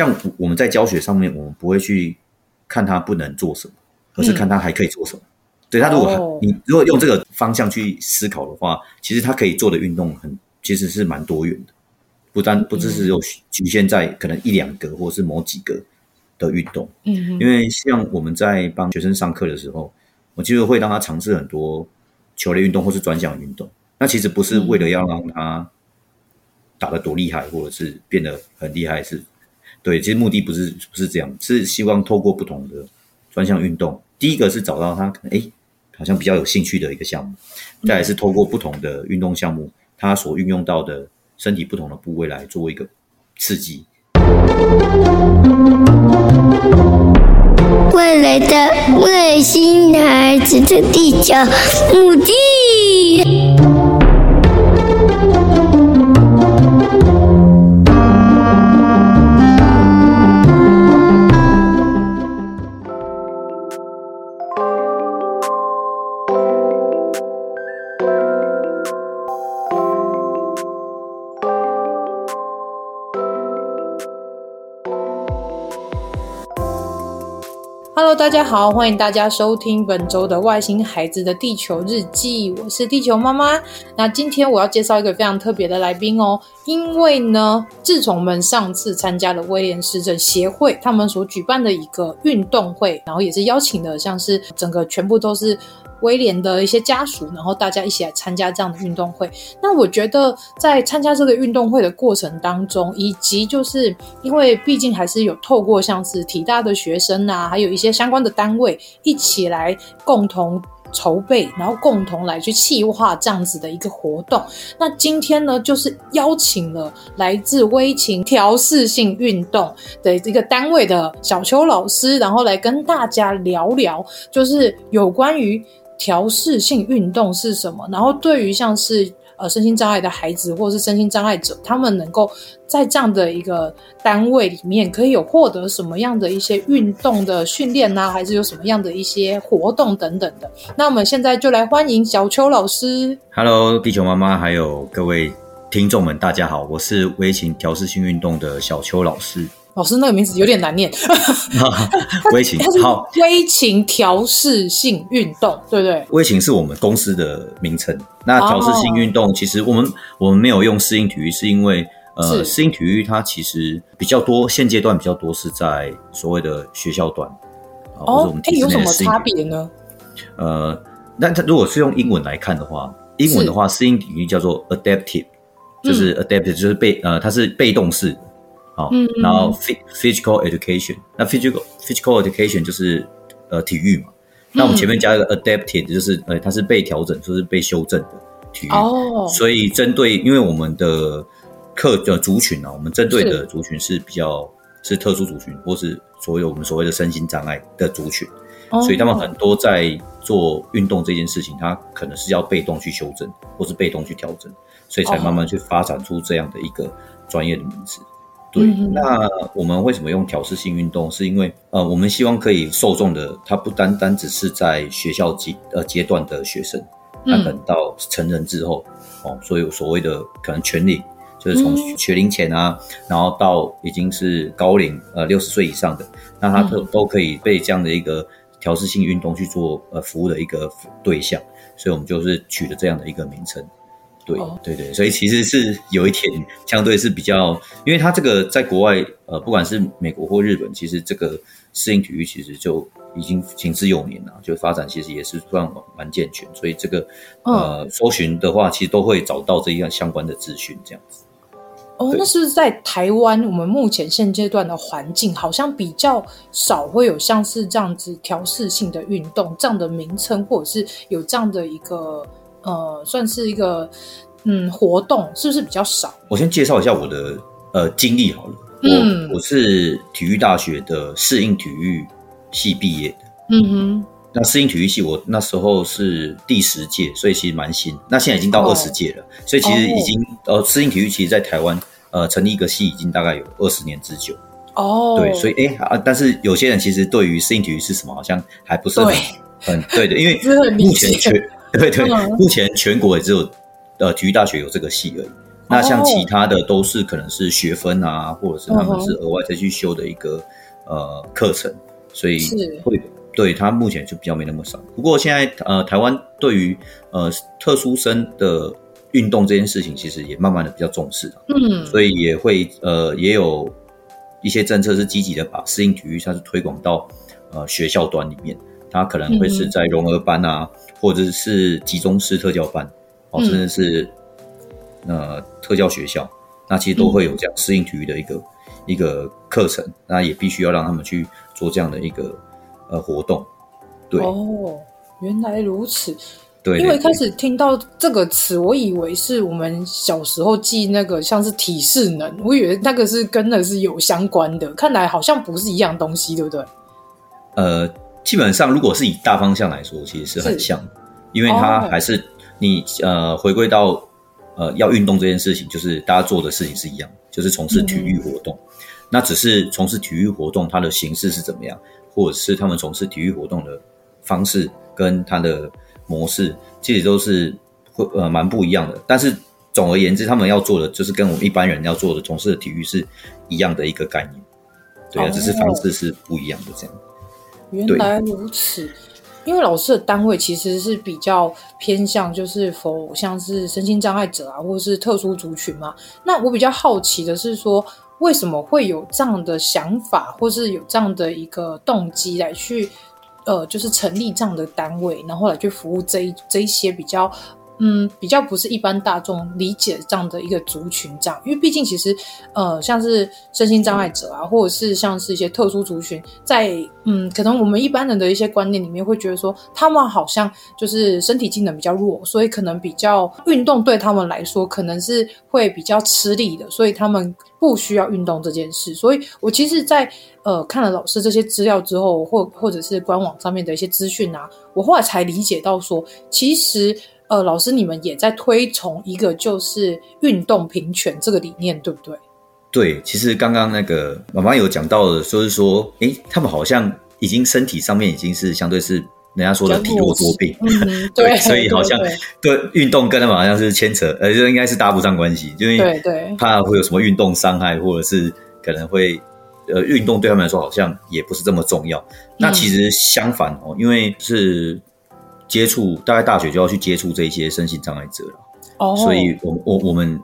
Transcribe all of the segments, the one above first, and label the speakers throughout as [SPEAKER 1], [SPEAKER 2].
[SPEAKER 1] 像我们在教学上面，我们不会去看他不能做什么，而是看他还可以做什么。嗯、对，他如果、哦、你如果用这个方向去思考的话，其实他可以做的运动很其实是蛮多元的，不单不只是有局限在可能一两个或是某几个的运动。嗯，因为像我们在帮学生上课的时候，我其实会让他尝试很多球类运动或是专项运动。那其实不是为了要让他打得多厉害，或者是变得很厉害，是对。其实目的不是不是这样，是希望透过不同的专项运动，第一个是找到他可能哎好像比较有兴趣的一个项目，再来是透过不同的运动项目，他所运用到的身体不同的部位来做一个刺激。
[SPEAKER 2] 未来的外星孩子的地球母
[SPEAKER 3] 鸡。大家好，欢迎大家收听本周的《外星孩子的地球日记》，我是地球妈妈。那今天我要介绍一个非常特别的来宾哦，因为呢，自从我们上次参加了威廉市政协会他们所举办的一个运动会，然后也是邀请的，像是整个全部都是。威廉的一些家属，然后大家一起来参加这样的运动会。那我觉得在参加这个运动会的过程当中，以及就是因为毕竟还是有透过像是体大的学生啊，还有一些相关的单位一起来共同筹备，然后共同来去企划这样子的一个活动。那今天呢，就是邀请了来自威勤调试性运动的一个单位的小邱老师，然后来跟大家聊聊，就是有关于。调试性运动是什么？然后对于像是呃身心障碍的孩子或者是身心障碍者，他们能够在这样的一个单位里面，可以有获得什么样的一些运动的训练呢？还是有什么样的一些活动等等的？那我们现在就来欢迎小邱老师。
[SPEAKER 1] Hello，地球妈妈，还有各位听众们，大家好，我是威勤调试性运动的小邱老师。
[SPEAKER 3] 老师那个名字有点难念，
[SPEAKER 1] 微情好，
[SPEAKER 3] 威勤调试性运动，对不对？
[SPEAKER 1] 威勤是我们公司的名称。那调试性运动，其实我们、哦、我们没有用适应体育，是因为呃，适应体育它其实比较多，现阶段比较多是在所谓的学校端。
[SPEAKER 3] 哦，哎，有什么差别呢？
[SPEAKER 1] 呃，那它如果是用英文来看的话，英文的话，适应体育叫做 adaptive，就是 adaptive，就是被呃，它是被动式。嗯，然后 physical education，那 physical physical education 就是呃体育嘛。那我们前面加一个 adapted，就是呃它是被调整，就是被修正的体育。哦，所以针对因为我们的课的族群啊，我们针对的族群是比较是，是特殊族群，或是所有我们所谓的身心障碍的族群。哦，所以他们很多在做运动这件事情，他可能是要被动去修正，或是被动去调整，所以才慢慢去发展出这样的一个专业的名词。对，那我们为什么用调试性运动？是因为呃，我们希望可以受众的，他不单单只是在学校阶呃阶段的学生，他等到成人之后，哦，所以所谓的可能全龄，就是从学龄前啊，然后到已经是高龄呃六十岁以上的，那他都都可以被这样的一个调试性运动去做呃服务的一个对象，所以我们就是取了这样的一个名称。对对对，所以其实是有一点相对是比较，因为它这个在国外，呃，不管是美国或日本，其实这个适应体育其实就已经行之有年了，就发展其实也是算蛮健全，所以这个呃搜寻的话，其实都会找到这一样相关的资讯，这样子。
[SPEAKER 3] 哦，那是不是在台湾，我们目前现阶段的环境好像比较少会有像是这样子调试性的运动这样的名称，或者是有这样的一个。呃，算是一个嗯活动，是不是比较少？
[SPEAKER 1] 我先介绍一下我的呃经历好了。嗯，我我是体育大学的适应体育系毕业的。嗯哼，那适应体育系我那时候是第十届，所以其实蛮新。那现在已经到二十届了，哦，所以其实已经，哦，呃适应体育其实在台湾呃成立一个系已经大概有二十年之久。哦，对，所以哎啊，但是有些人其实对于适应体育是什么，好像还不是很对很对的，因为目前缺。对对，目前全国也只有呃体育大学有这个系而已，那像其他的都是可能是学分啊，或者是他们是额外再去修的一个呃课程，所以会对他目前就比较没那么少。不过现在呃台湾对于呃特殊生的运动这件事情，其实也慢慢的比较重视，嗯，所以也会呃也有一些政策是积极的把适应体育它是推广到呃学校端里面。它可能会是在融合班啊，嗯、或者是集中式特教班，哦，甚至是呃特教学校，那其实都会有这样适应体育的一个、嗯、一个课程，那也必须要让他们去做这样的一个呃活动。对
[SPEAKER 3] 哦，原来如此。
[SPEAKER 1] 对，
[SPEAKER 3] 因为一开始听到这个词，我以为是我们小时候记那个像是体适能，我以为那个是跟的是有相关的，看来好像不是一样东西，对不对？
[SPEAKER 1] 呃。基本上，如果是以大方向来说，其实是很像的，因为它还是你呃回归到呃要运动这件事情，就是大家做的事情是一样，就是从事体育活动。嗯、那只是从事体育活动，它的形式是怎么样，或者是他们从事体育活动的方式跟它的模式，其实都是会呃蛮不一样的。但是总而言之，他们要做的就是跟我们一般人要做的从事的体育是一样的一个概念。对啊，只是方式是不一样的这样。
[SPEAKER 3] 原来如此，因为老师的单位其实是比较偏向，就是否像是身心障碍者啊，或者是特殊族群嘛。那我比较好奇的是说，为什么会有这样的想法，或是有这样的一个动机来去，呃，就是成立这样的单位，然后来去服务这一这一些比较。嗯，比较不是一般大众理解这样的一个族群，这样，因为毕竟其实，呃，像是身心障碍者啊，或者是像是一些特殊族群，在嗯，可能我们一般人的一些观念里面会觉得说，他们好像就是身体机能比较弱，所以可能比较运动对他们来说可能是会比较吃力的，所以他们不需要运动这件事。所以我其实在，呃看了老师这些资料之后，或或者是官网上面的一些资讯啊，我后来才理解到说，其实。呃，老师，你们也在推崇一个就是运动平权这个理念，对不对？
[SPEAKER 1] 对，其实刚刚那个妈妈有讲到的，就是说，诶，他们好像已经身体上面已经是相对是人家说的体弱多病，
[SPEAKER 3] 嗯、对，对，
[SPEAKER 1] 所以好像对运动跟他们好像是牵扯，呃，就应该是搭不上关系，因为对，怕会有什么运动伤害，或者是可能会呃，运动对他们来说好像也不是这么重要。嗯、那其实相反哦，因为是。接触大概大学就要去接触这些身心障碍者了，oh. 所以我我我们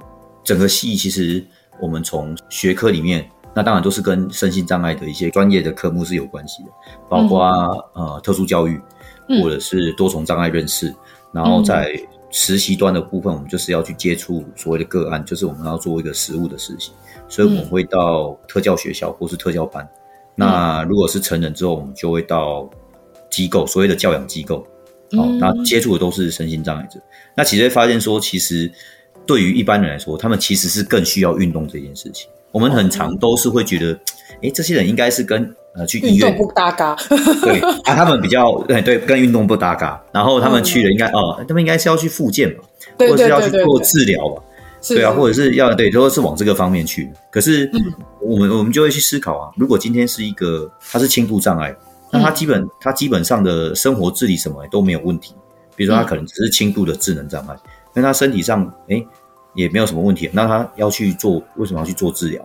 [SPEAKER 1] 整个系其实我们从学科里面，那当然都是跟身心障碍的一些专业的科目是有关系的，包括、嗯、呃特殊教育或者是多重障碍认识，嗯、然后在实习端的部分，我们就是要去接触所谓的个案，就是我们要做一个实务的实习，所以我们会到特教学校或是特教班。嗯、那如果是成人之后，我们就会到机构，所谓的教养机构。好，那接触的都是身心障碍者。那其实会发现说，其实对于一般人来说，他们其实是更需要运动这件事情。我们很常都是会觉得，哎，这些人应该是跟呃去医院
[SPEAKER 3] 运动不搭嘎。
[SPEAKER 1] 对 啊，他们比较对对，跟运动不搭嘎。然后他们去了，应该哦，他们应该是要去复健吧，或者是要去做治疗吧？对啊，或者是要对，都是往这个方面去。可是我们我们就会去思考啊，如果今天是一个他是轻度障碍。那他基本、嗯、他基本上的生活自理什么都没有问题，比如说他可能只是轻度的智能障碍，那、嗯、他身体上哎、欸、也没有什么问题，那他要去做为什么要去做治疗？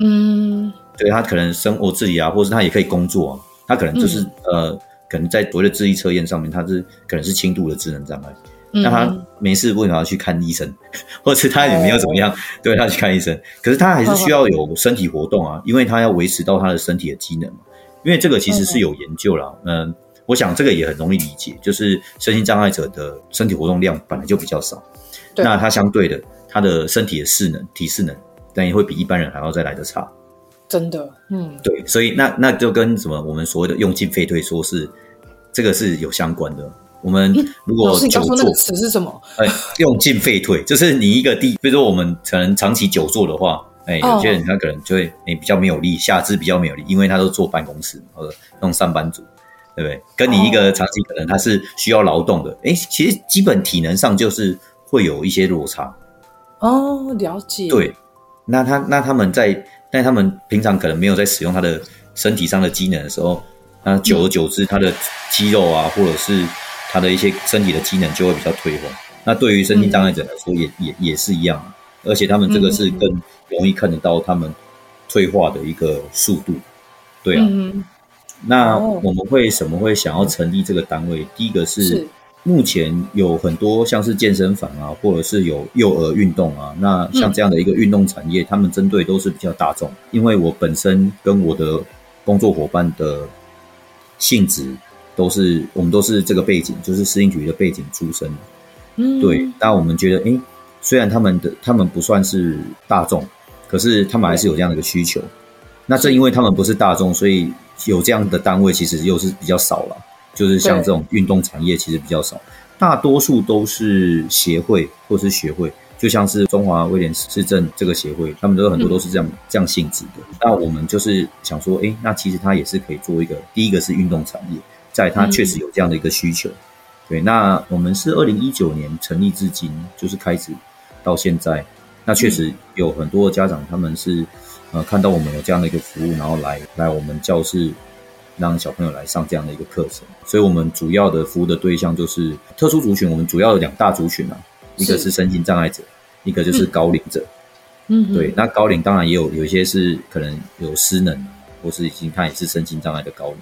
[SPEAKER 1] 嗯，对他可能生活自理啊，或者是他也可以工作啊，他可能就是、嗯、呃可能在所谓的智力测验上面他是可能是轻度的智能障碍，嗯、那他没事为什么要去看医生？或者是他也没有怎么样，哦、对他去看医生，可是他还是需要有身体活动啊，因为他要维持到他的身体的机能嘛。因为这个其实是有研究啦，嗯，我想这个也很容易理解，就是身心障碍者的身体活动量本来就比较少，对那他相对的，他的身体的势能、体适能，但也会比一般人还要再来得差。
[SPEAKER 3] 真的，嗯，
[SPEAKER 1] 对，所以那那就跟什么我们所谓的用进废退，说是这个是有相关的。我们如果久坐，那个
[SPEAKER 3] 词是什么？
[SPEAKER 1] 哎，用进废退，就是你一个地，比如说我们可能长期久坐的话。哎，有些人他可能就会哎比较没有力，下肢比较没有力，因为他都坐办公室或者那种上班族，对不对？跟你一个长期可能他是需要劳动的，哎，其实基本体能上就是会有一些落差。
[SPEAKER 3] 哦，了解。
[SPEAKER 1] 对，那他那他们在，但他们平常可能没有在使用他的身体上的机能的时候，那久而久之，他的肌肉啊，或者是他的一些身体的机能就会比较退化。那对于身心障碍者来说也，也也也是一样。而且他们这个是更容易看得到他们退化的一个速度。对啊，嗯、那我们为什么会想要成立这个单位？第一个是目前有很多像是健身房啊，或者是有幼儿运动啊，那像这样的一个运动产业，他们针对都是比较大众。因为我本身跟我的工作伙伴的性质都是，我们都是这个背景，就是食品局的背景出身。嗯，对。那我们觉得，诶，虽然他们的他们不算是大众，可是他们还是有这样的一个需求。那正因为他们不是大众，所以有这样的单位其实又是比较少了。就是像这种运动产业其实比较少，大多数都是协会或是学会，就像是中华威廉市政这个协会，他们都很多都是这样、嗯、这样性质的。那我们就是想说，哎，那其实它也是可以做一个，第一个是运动产业，在它确实有这样的一个需求。嗯、对，那我们是二零一九年成立至今，就是开始到现在，那确实有很多的家长他们是。呃，看到我们有这样的一个服务，然后来来我们教室，让小朋友来上这样的一个课程。所以，我们主要的服务的对象就是特殊族群。我们主要有两大族群啊，一个是身心障碍者，一个就是高龄者。嗯，对。那高龄当然也有有一些是可能有失能，或是已经他也是身心障碍的高龄。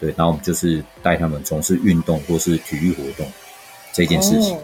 [SPEAKER 1] 对，然后我们就是带他们从事运动或是体育活动这件事情。哦、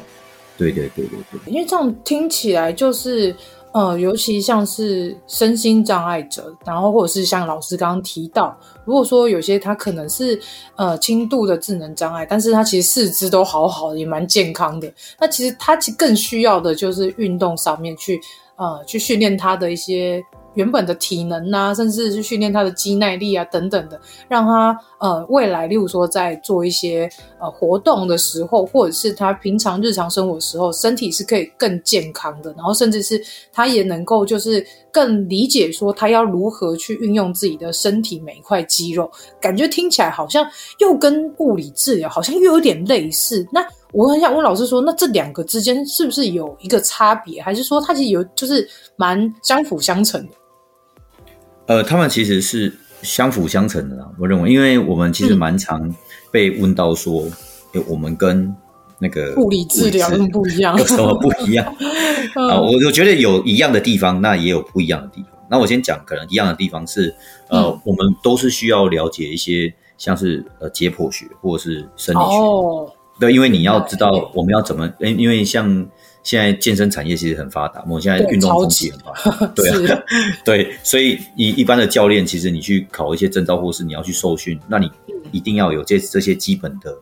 [SPEAKER 1] 对对对对对。
[SPEAKER 3] 因为这样听起来就是。呃，尤其像是身心障碍者，然后或者是像老师刚刚提到，如果说有些他可能是呃轻度的智能障碍，但是他其实四肢都好好的，也蛮健康的，那其实他其实更需要的就是运动上面去呃去训练他的一些。原本的体能啊，甚至是训练他的肌耐力啊，等等的，让他呃未来，例如说在做一些呃活动的时候，或者是他平常日常生活的时候，身体是可以更健康的，然后甚至是他也能够就是更理解说他要如何去运用自己的身体每一块肌肉，感觉听起来好像又跟物理治疗好像又有点类似。那我很想问老师说，那这两个之间是不是有一个差别，还是说它其实有就是蛮相辅相成的？
[SPEAKER 1] 呃，他们其实是相辅相成的啦。我认为，因为我们其实蛮常被问到说，嗯、我们跟那个
[SPEAKER 3] 物理治疗有什么不一样？
[SPEAKER 1] 有什么不一样？啊，我我觉得有一样的地方，那也有不一样的地方。那我先讲，可能一样的地方是，呃，嗯、我们都是需要了解一些，像是呃解剖学或者是生理学。哦，对，因为你要知道我们要怎么，因因为像。现在健身产业其实很发达，我们现在运动风气很发达，对啊，对，所以一一般的教练，其实你去考一些证照，或是你要去受训，那你一定要有这这些基本的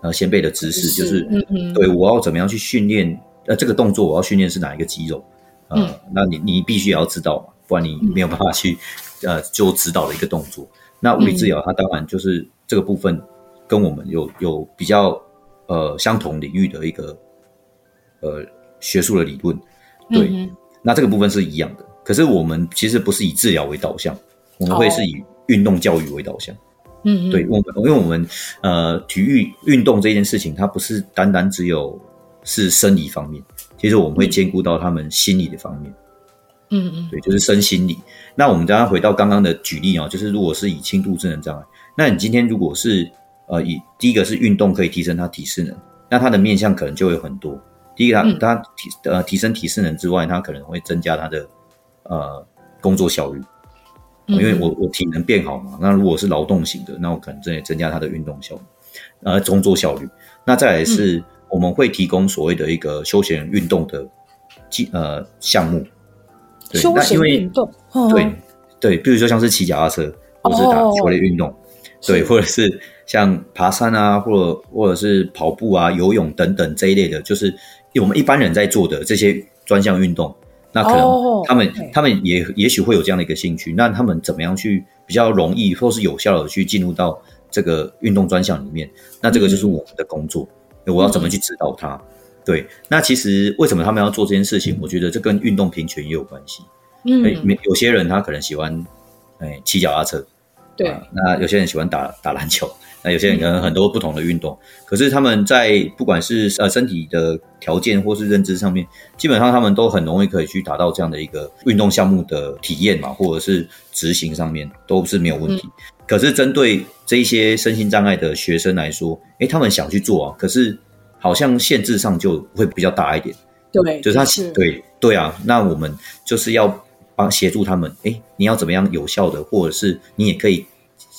[SPEAKER 1] 呃先辈的知识，是就是嗯嗯，对我要怎么样去训练呃这个动作，我要训练是哪一个肌肉，呃、嗯，那你你必须也要知道嘛，不然你没有办法去呃做指导的一个动作。那物理治疗它当然就是这个部分跟我们有有比较呃相同领域的一个。呃，学术的理论，对，嗯、那这个部分是一样的。可是我们其实不是以治疗为导向，我们会是以运动教育为导向。嗯哼，对，我们因为我们呃，体育运动这件事情，它不是单单只有是生理方面，其实我们会兼顾到他们心理的方面。嗯嗯，对，就是身心理。那我们刚刚回到刚刚的举例啊，就是如果是以轻度智能障碍，那你今天如果是呃，以第一个是运动可以提升他体适能，那他的面向可能就会有很多。第一个，他他提呃提升体适能之外，它可能会增加它的呃工作效率，因为我我体能变好嘛。那如果是劳动型的，那我可能增增加它的运动效率，呃工作效率。那再来是我们会提供所谓的一个休闲运动的技呃项目，对，
[SPEAKER 3] 休闲运动，
[SPEAKER 1] 对对，比如说像是骑脚踏车，或者是打球类运动，对，或者是。像爬山啊，或者或者是跑步啊、游泳等等这一类的，就是我们一般人在做的这些专项运动，那可能他们、oh. 他们也也许会有这样的一个兴趣。那他们怎么样去比较容易或是有效的去进入到这个运动专项里面？那这个就是我们的工作。嗯、我要怎么去指导他？嗯、对，那其实为什么他们要做这件事情？我觉得这跟运动平权也有关系。嗯，有些人他可能喜欢哎骑脚踏车，
[SPEAKER 3] 对、
[SPEAKER 1] 啊，那有些人喜欢打打篮球。那有些人可能很多不同的运动，可是他们在不管是呃身体的条件或是认知上面，基本上他们都很容易可以去达到这样的一个运动项目的体验嘛，或者是执行上面都是没有问题。可是针对这一些身心障碍的学生来说，诶，他们想去做啊，可是好像限制上就会比较大一点。
[SPEAKER 3] 对，
[SPEAKER 1] 就是他对对啊，那我们就是要帮协助他们，哎，你要怎么样有效的，或者是你也可以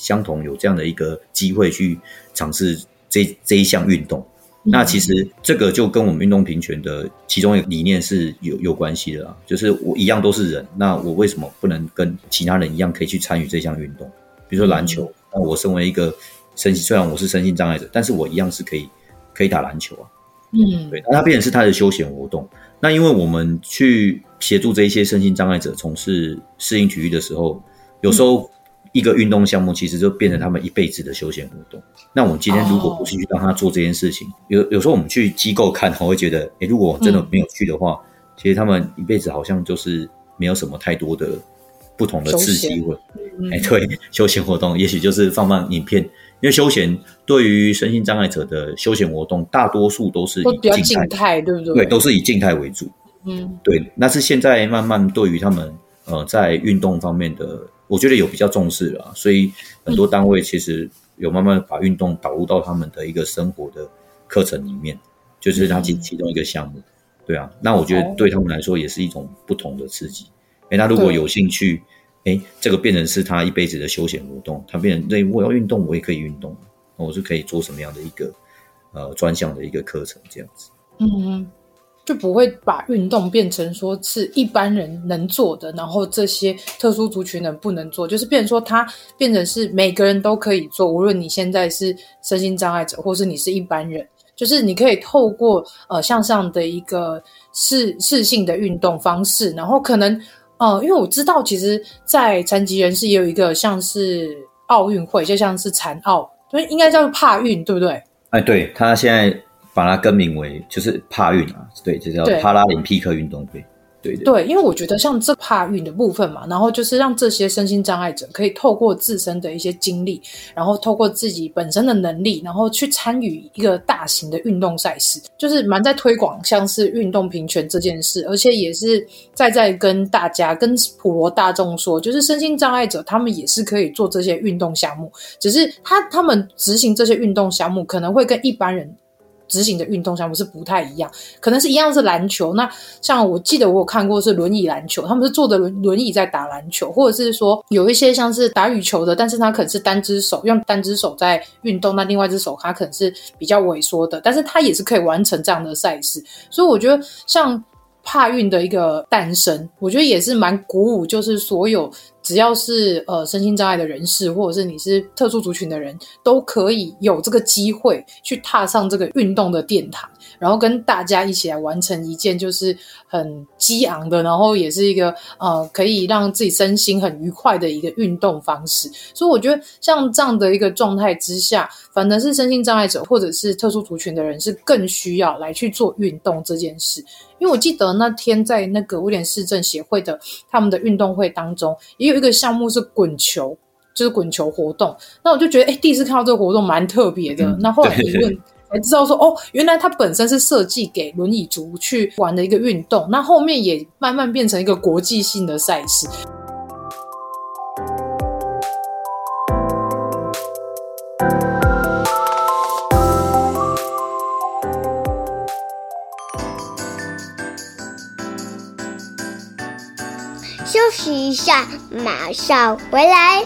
[SPEAKER 1] 相同有这样的一个机会去尝试这这一项运动。那其实这个就跟我们运动平权的其中一个理念是有有关系的啊，就是我一样都是人，那我为什么不能跟其他人一样可以去参与这项运动？比如说篮球，那我身为一个身虽然我是身心障碍者，但是我一样是可以可以打篮球啊。嗯，对，那它变成是他的休闲活动。那因为我们去协助这一些身心障碍者从事适应体育的时候，有时候。一个运动项目其实就变成他们一辈子的休闲活动。那我们今天如果不是去让他做这件事情，有有时候我们去机构看，我会觉得，诶，如果真的没有去的话，其实他们一辈子好像就是没有什么太多的不同的刺激或，诶，对，休闲活动也许就是放放影片，因为休闲对于身心障碍者的休闲活动，大多数都是以
[SPEAKER 3] 静态，对不对？
[SPEAKER 1] 对，都是以静态为主。嗯，对。那是现在慢慢对于他们呃在运动方面的。我觉得有比较重视了，所以很多单位其实有慢慢把运动导入到他们的一个生活的课程里面，就是它其其中一个项目。对啊，那我觉得对他们来说也是一种不同的刺激。哎，那如果有兴趣，哎，这个变成是他一辈子的休闲活动，他变成那我要运动，我也可以运动，我是可以做什么样的一个呃专项的一个课程这样子。嗯。
[SPEAKER 3] 就不会把运动变成说是一般人能做的，然后这些特殊族群人不能做，就是变成说它变成是每个人都可以做，无论你现在是身心障碍者，或是你是一般人，就是你可以透过呃向上的一个试试性的运动方式，然后可能呃，因为我知道其实，在残疾人士也有一个像是奥运会，就像是残奥，所以应该叫做帕运，对不对？
[SPEAKER 1] 哎，对，他现在。把它更名为就是帕运啊，对，就叫帕拉林匹克运动会。对对，
[SPEAKER 3] 对，因为我觉得像这帕运的部分嘛，然后就是让这些身心障碍者可以透过自身的一些经历，然后透过自己本身的能力，然后去参与一个大型的运动赛事，就是蛮在推广像是运动平权这件事，而且也是在在跟大家跟普罗大众说，就是身心障碍者他们也是可以做这些运动项目，只是他他们执行这些运动项目可能会跟一般人。执行的运动项目是不太一样，可能是一样是篮球。那像我记得我有看过是轮椅篮球，他们是坐着轮轮椅在打篮球，或者是说有一些像是打羽球的，但是他可能是单只手用单只手在运动，那另外一只手他可能是比较萎缩的，但是他也是可以完成这样的赛事。所以我觉得像帕运的一个诞生，我觉得也是蛮鼓舞，就是所有。只要是呃身心障碍的人士，或者是你是特殊族群的人，都可以有这个机会去踏上这个运动的殿堂，然后跟大家一起来完成一件就是很激昂的，然后也是一个呃可以让自己身心很愉快的一个运动方式。所以我觉得像这样的一个状态之下，反而是身心障碍者或者是特殊族群的人，是更需要来去做运动这件事。因为我记得那天在那个威廉市政协会的他们的运动会当中，也有一个项目是滚球，就是滚球活动。那我就觉得，哎，第一次看到这个活动蛮特别的。那后来一问才知道说，哦，原来它本身是设计给轮椅族去玩的一个运动。那后面也慢慢变成一个国际性的赛事。
[SPEAKER 2] 休息一下，马上回来。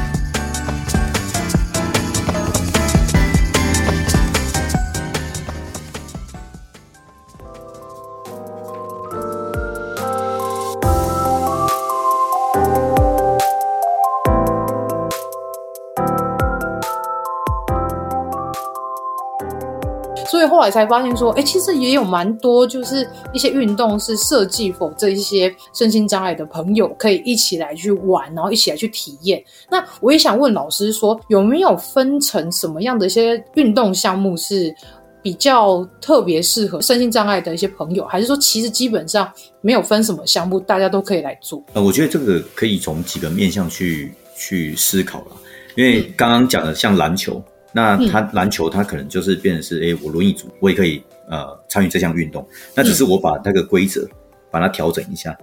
[SPEAKER 3] 来才发现说，哎，其实也有蛮多，就是一些运动是设计否这一些身心障碍的朋友可以一起来去玩，然后一起来去体验。那我也想问老师说，有没有分成什么样的一些运动项目是比较特别适合身心障碍的一些朋友，还是说其实基本上没有分什么项目，大家都可以来做？
[SPEAKER 1] 呃，我觉得这个可以从几个面向去去思考了，因为刚刚讲的像篮球。那他篮球，他可能就是变成是，哎、欸，我轮椅组，我也可以呃参与这项运动。那只是我把那个规则把它调整一下。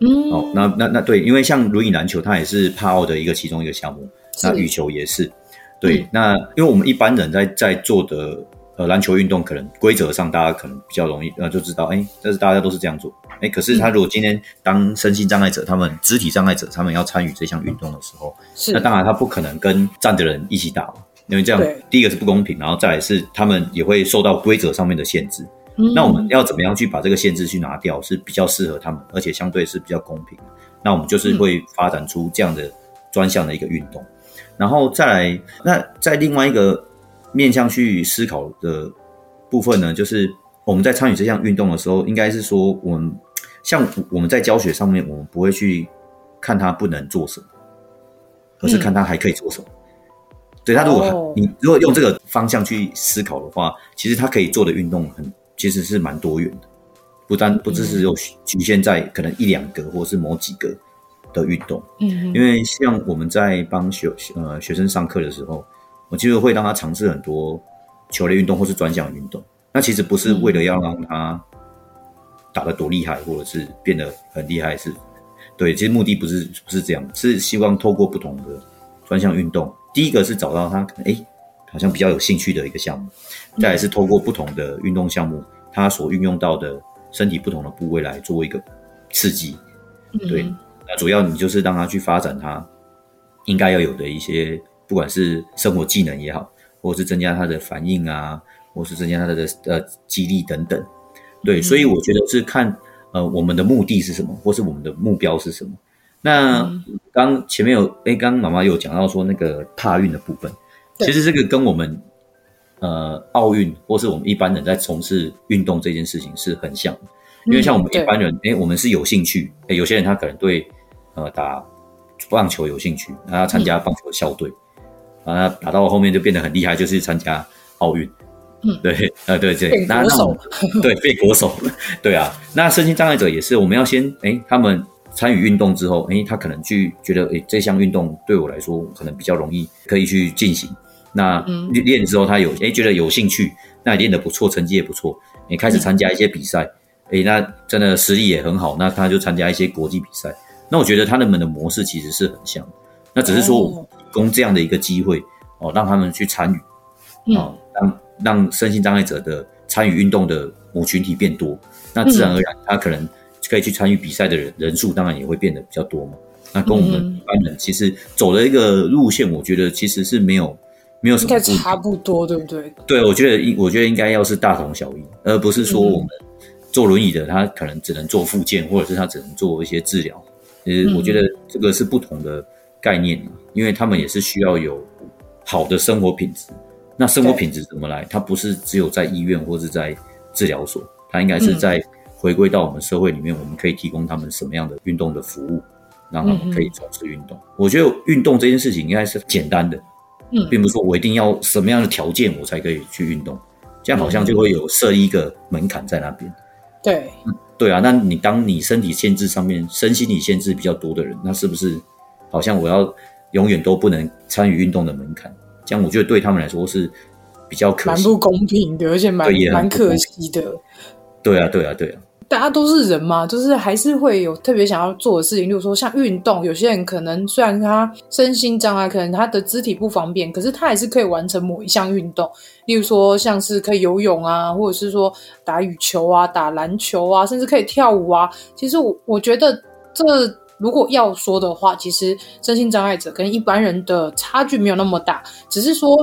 [SPEAKER 1] 嗯，哦，那那那对，因为像轮椅篮球，它也是帕奥的一个其中一个项目。那羽球也是。对，嗯、那因为我们一般人在在做的呃篮球运动，可能规则上大家可能比较容易呃就知道，哎、欸，但是大家都是这样做。哎、欸，可是他如果今天当身心障碍者，他们肢体障碍者，他们要参与这项运动的时候，是那当然他不可能跟站的人一起打。因为这样，第一个是不公平，然后再来是他们也会受到规则上面的限制。嗯。那我们要怎么样去把这个限制去拿掉，是比较适合他们，而且相对是比较公平的。那我们就是会发展出这样的专项的一个运动，然后再来，那在另外一个面向去思考的部分呢，就是我们在参与这项运动的时候，应该是说我们像我们在教学上面，我们不会去看他不能做什么，而是看他还可以做什么。对，他如果、oh. 你如果用这个方向去思考的话，其实他可以做的运动很其实是蛮多元的，不单不只是有局限在可能一两个或是某几个的运动。嗯、mm -hmm.，因为像我们在帮学呃学生上课的时候，我其实会让他尝试很多球类运动或是专项运动。那其实不是为了要让他打得多厉害，或者是变得很厉害，是对，其实目的不是不是这样，是希望透过不同的专项运动。第一个是找到他可能哎，好像比较有兴趣的一个项目，再来是透过不同的运动项目，他所运用到的身体不同的部位来做一个刺激。对，那主要你就是让他去发展他应该要有的一些，不管是生活技能也好，或者是增加他的反应啊，或是增加他的呃肌力等等。对，所以我觉得是看呃我们的目的是什么，或是我们的目标是什么。那刚前面有诶，刚刚妈妈有讲到说那个踏运的部分，其实这个跟我们呃奥运或是我们一般人在从事运动这件事情是很像的，因为像我们一般人，诶，我们是有兴趣，诶，有些人他可能对呃打棒球有兴趣，然后参加棒球校队，啊，打到后面就变得很厉害，就是参加奥运，嗯，对，呃，对 对，那那对被国手，对啊，那身心障碍者也是，我们要先诶，他们。参与运动之后，诶，他可能去觉得，诶，这项运动对我来说可能比较容易，可以去进行。那练练之后，他有，诶，觉得有兴趣，那也练得不错，成绩也不错，也，开始参加一些比赛，诶，那真的实力也很好，那他就参加一些国际比赛。那我觉得他们的模式其实是很像，那只是说我供这样的一个机会，哦，让他们去参与，哦，让让身心障碍者的参与运动的母群体变多，那自然而然他可能。可以去参与比赛的人人数当然也会变得比较多嘛。那跟我们一般人其实走的一个路线，我觉得其实是没有没有什么应该
[SPEAKER 3] 差不多，对不对？
[SPEAKER 1] 对，我觉得应我觉得应该要是大同小异，而不是说我们坐轮椅的他可能只能做复健，或者是他只能做一些治疗。其实我觉得这个是不同的概念，因为他们也是需要有好的生活品质。那生活品质怎么来？它不是只有在医院或是在治疗所，它应该是在。回归到我们社会里面，我们可以提供他们什么样的运动的服务，让他们可以从事运动。我觉得运动这件事情应该是简单的，嗯，并不是说我一定要什么样的条件我才可以去运动，这样好像就会有设一个门槛在那边。
[SPEAKER 3] 对，
[SPEAKER 1] 对啊，那你当你身体限制上面、身心理限制比较多的人，那是不是好像我要永远都不能参与运动的门槛？这样我觉得对他们来说是比较可惜，
[SPEAKER 3] 蛮不公平的，而且蛮蛮可惜的。
[SPEAKER 1] 对啊，对啊，对啊。
[SPEAKER 3] 大家都是人嘛，就是还是会有特别想要做的事情，例如说像运动。有些人可能虽然他身心障碍，可能他的肢体不方便，可是他还是可以完成某一项运动。例如说像是可以游泳啊，或者是说打羽球啊、打篮球啊，甚至可以跳舞啊。其实我我觉得这如果要说的话，其实身心障碍者跟一般人的差距没有那么大，只是说。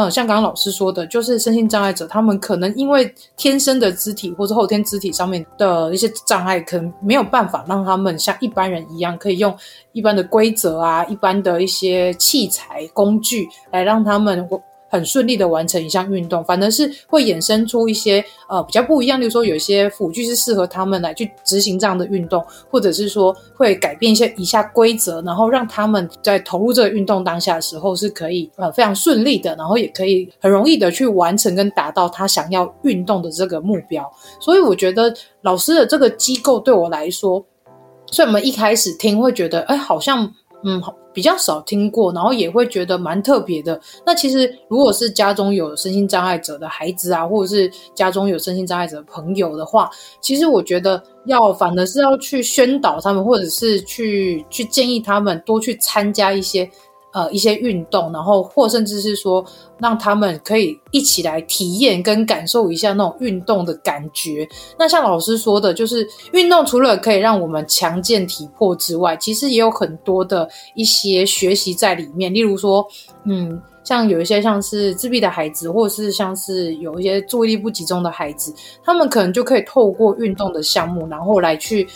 [SPEAKER 3] 嗯，像刚刚老师说的，就是身心障碍者，他们可能因为天生的肢体或者后天肢体上面的一些障碍，可能没有办法让他们像一般人一样，可以用一般的规则啊、一般的一些器材工具来让他们很顺利的完成一项运动，反而是会衍生出一些呃比较不一样，例如说有一些辅具是适合他们来去执行这样的运动，或者是说会改变一些一下规则，然后让他们在投入这个运动当下的时候是可以呃非常顺利的，然后也可以很容易的去完成跟达到他想要运动的这个目标。所以我觉得老师的这个机构对我来说，所以我们一开始听会觉得，哎，好像。嗯，比较少听过，然后也会觉得蛮特别的。那其实，如果是家中有身心障碍者的孩子啊，或者是家中有身心障碍者朋友的话，其实我觉得要反而是要去宣导他们，或者是去去建议他们多去参加一些。呃，一些运动，然后或甚至是说，让他们可以一起来体验跟感受一下那种运动的感觉。那像老师说的，就是运动除了可以让我们强健体魄之外，其实也有很多的一些学习在里面。例如说，嗯，像有一些像是自闭的孩子，或是像是有一些注意力不集中的孩子，他们可能就可以透过运动的项目，然后来去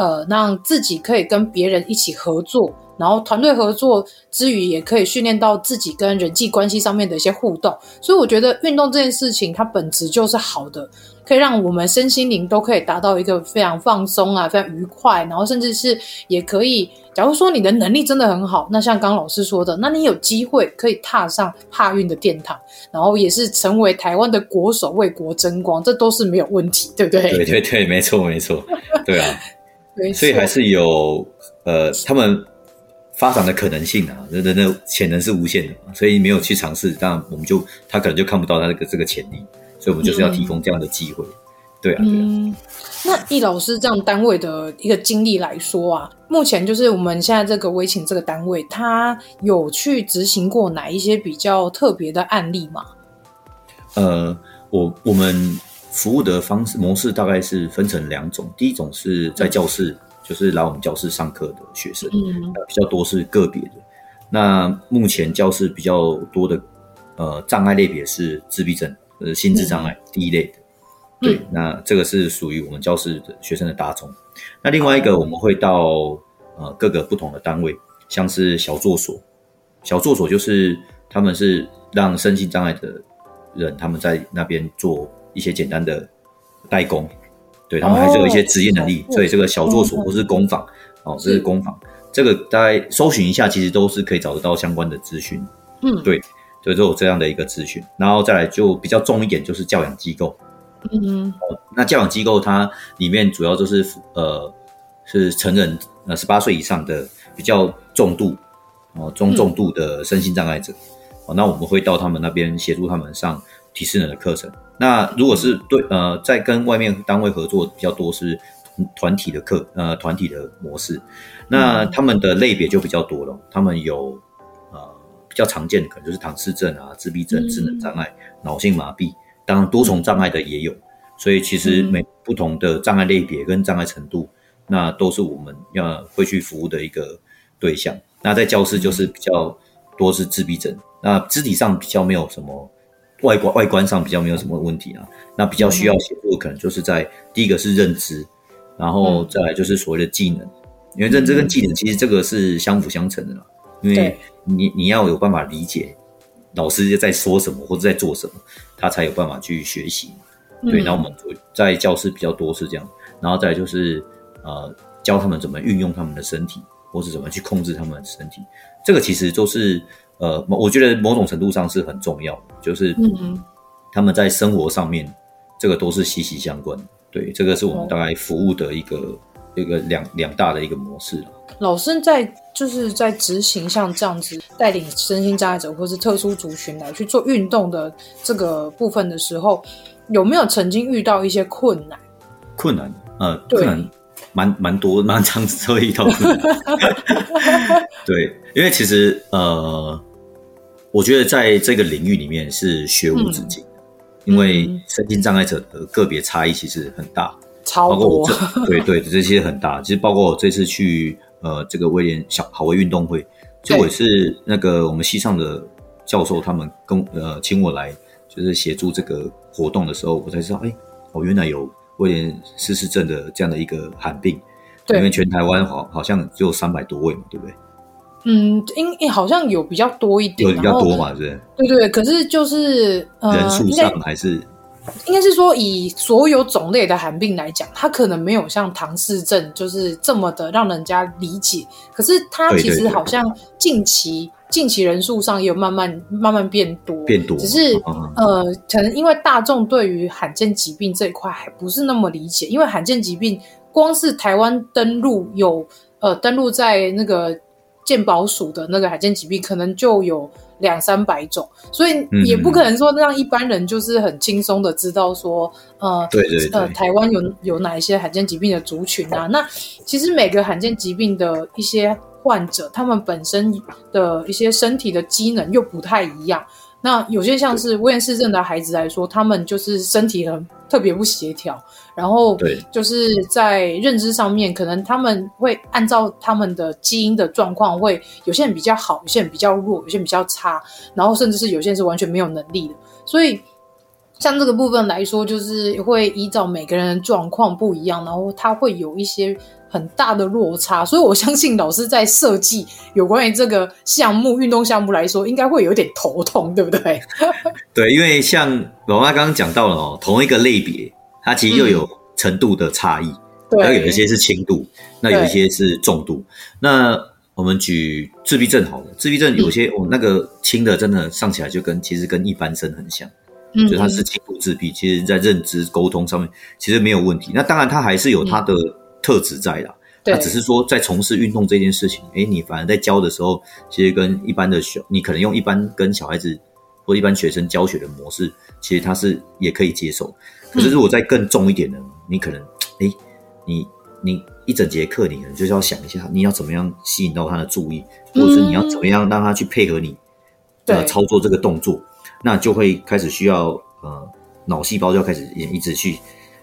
[SPEAKER 3] 呃，让自己可以跟别人一起合作。然后团队合作之余，也可以训练到自己跟人际关系上面的一些互动。所以我觉得运动这件事情，它本质就是好的，可以让我们身心灵都可以达到一个非常放松啊，非常愉快。然后甚至是也可以，假如说你的能力真的很好，那像刚刚老师说的，那你有机会可以踏上帕运的殿堂，然后也是成为台湾的国手，为国争光，这都是没有问题，对不对？
[SPEAKER 1] 对对对，没错没错，对啊，所以还是有呃他们。发展的可能性啊，那那那潜能是无限的，所以没有去尝试，当然我们就他可能就看不到他那个这个潜力，所以我们就是要提供这样的机会，嗯、对啊。对啊。
[SPEAKER 3] 嗯，那易老师这样单位的一个经历来说啊，目前就是我们现在这个威勤这个单位，他有去执行过哪一些比较特别的案例吗？
[SPEAKER 1] 呃，我我们服务的方式模式大概是分成两种，第一种是在教室。嗯就是来我们教室上课的学生，嗯，比较多是个别的。那目前教室比较多的，呃，障碍类别是自闭症，呃，心智障碍第一类的。对，嗯、那这个是属于我们教室的学生的大众。那另外一个，我们会到呃各个不同的单位，像是小作所，小作所就是他们是让身心障碍的人，他们在那边做一些简单的代工。对，他们还是有一些职业能力，哦、所以这个小作所或是工坊，哦，这是工坊，这个大概搜寻一下，其实都是可以找得到相关的资讯。嗯，对，所以都有这样的一个资讯。然后再来就比较重一点，就是教养机构。嗯那教养机构它里面主要就是呃是成人呃十八岁以上的比较重度哦中重度的身心障碍者。哦，那我们会到他们那边协助他们上体适能的课程。那如果是对呃，在跟外面单位合作比较多是团体的课呃团体的模式，那他们的类别就比较多了。他们有呃比较常见的可能就是唐氏症啊、自闭症、智能障碍、脑性麻痹，当然多重障碍的也有。所以其实每不同的障碍类别跟障碍程度，那都是我们要会去服务的一个对象。那在教室就是比较多是自闭症，那肢体上比较没有什么。外观外观上比较没有什么问题啊，那比较需要协助的可能就是在第一个是认知，然后再来就是所谓的技能，因为认知跟技能其实这个是相辅相成的啦，因为你你要有办法理解老师在说什么或者在做什么，他才有办法去学习。对，那我们在教室比较多是这样，然后再来就是呃教他们怎么运用他们的身体，或是怎么去控制他们的身体，这个其实都是。呃，我觉得某种程度上是很重要的，就是他们在生活上面，这个都是息息相关。对，这个是我们大概服务的一个、哦、一个两两大的一个模式。
[SPEAKER 3] 老师在就是在执行像这样子带领身心障碍者或是特殊族群来去做运动的这个部分的时候，有没有曾经遇到一些困难？
[SPEAKER 1] 困难，呃，困难蛮蛮多，蛮常 会遇到困难。对，因为其实呃。我觉得在这个领域里面是学无止境，嗯、因为身心障碍者的个别差异其实很大，
[SPEAKER 3] 超多。
[SPEAKER 1] 包括我这 对对这些很大。其实包括我这次去呃这个威廉小好威运动会，就我是那个我们西上的教授，他们跟呃请我来就是协助这个活动的时候，我才知道，哎，我原来有威廉斯氏症的这样的一个罕病。对，因为全台湾好好像只有三百多位嘛，对不对？
[SPEAKER 3] 嗯，应好像有比较多一点，
[SPEAKER 1] 有比较多嘛，是不是？
[SPEAKER 3] 对对，可是就是呃，
[SPEAKER 1] 人数上还是
[SPEAKER 3] 应该是说以所有种类的寒病来讲，它可能没有像唐氏症就是这么的让人家理解。可是它其实好像近期近期人数上也有慢慢慢慢变多，
[SPEAKER 1] 变多。
[SPEAKER 3] 只是呃，可能因为大众对于罕见疾病这一块还不是那么理解，因为罕见疾病光是台湾登陆有呃登陆在那个。健保署的那个罕见疾病可能就有两三百种，所以也不可能说让一般人就是很轻松的知道说，呃，
[SPEAKER 1] 对对对，
[SPEAKER 3] 呃，台湾有有哪一些罕见疾病的族群啊？那其实每个罕见疾病的一些患者，他们本身的一些身体的机能又不太一样。那有些像是威廉氏症的孩子来说，他们就是身体很特别不协调。然后，对，就是在认知上面，可能他们会按照他们的基因的状况，会有些人比较好，有些人比较弱，有些人比较差，然后甚至是有些人是完全没有能力的。所以，像这个部分来说，就是会依照每个人的状况不一样，然后它会有一些很大的落差。所以我相信老师在设计有关于这个项目、运动项目来说，应该会有点头痛，对不对？
[SPEAKER 1] 对，因为像老妈刚刚讲到了哦，同一个类别。它其实又有程度的差异，然后、嗯、有一些是轻度，那有一些是重度。那我们举自闭症好了，自闭症有些我、嗯哦、那个轻的真的上起来就跟其实跟一般生很像，嗯，就他是轻度自闭，其实在认知沟通上面其实没有问题。那当然他还是有他的特质在啦，它、嗯、只是说在从事运动这件事情，哎，你反而在教的时候，其实跟一般的小，你可能用一般跟小孩子或一般学生教学的模式，其实他是也可以接受。可是如果再更重一点呢？你可能，哎，你你一整节课，你可能就是要想一下，你要怎么样吸引到他的注意，或者是你要怎么样让他去配合你，呃，操作这个动作，那就会开始需要呃，脑细胞就要开始也一直去，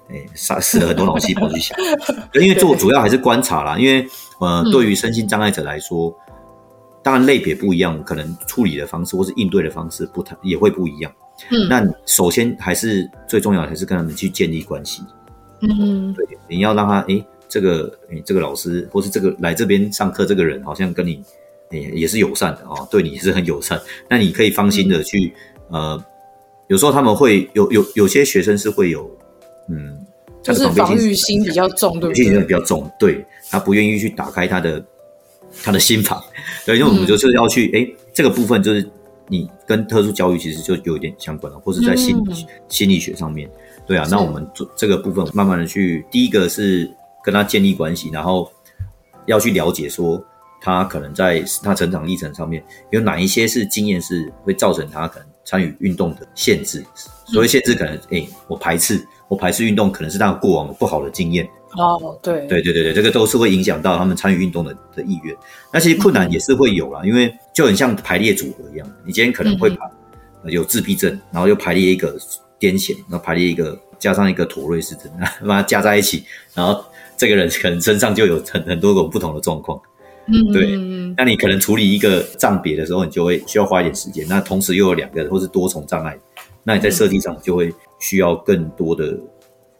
[SPEAKER 1] 哎，杀死了很多脑细胞去想，因为做主要还是观察啦，因为呃，对于身心障碍者来说，当然类别不一样，可能处理的方式或是应对的方式不太也会不一样。嗯，那首先还是最重要的，还是跟他们去建立关系。嗯，对，你要让他，诶，这个，诶，这个老师或是这个来这边上课这个人，好像跟你，诶，也是友善的哦，对你也是很友善。那你可以放心的去，呃，有时候他们会有有有些学生是会有，嗯，
[SPEAKER 3] 就是防御心比较重，对不对？防御心
[SPEAKER 1] 比较重，对，他不愿意去打开他的 他的心房。对，因为我们就是要去，诶，这个部分就是。你跟特殊教育其实就有一点相关了，或是在心理、嗯、心理学上面，对啊。那我们做这个部分，慢慢的去，第一个是跟他建立关系，然后要去了解说他可能在他成长历程上面有哪一些是经验是会造成他可能参与运动的限制。所谓限制，可能诶、嗯欸，我排斥，我排斥运动，可能是他过往不好的经验。
[SPEAKER 3] 哦，对，
[SPEAKER 1] 对对对对，这个都是会影响到他们参与运动的的意愿。那其实困难也是会有啦，嗯、因为就很像排列组合一样，你今天可能会把、嗯、有自闭症，然后又排列一个癫痫，然后排列一个加上一个妥瑞氏症，把它加在一起，然后这个人可能身上就有很很多种不同的状况。嗯，对。那你可能处理一个账别的时候，你就会需要花一点时间。那同时又有两个或是多重障碍，那你在设计上就会需要更多的。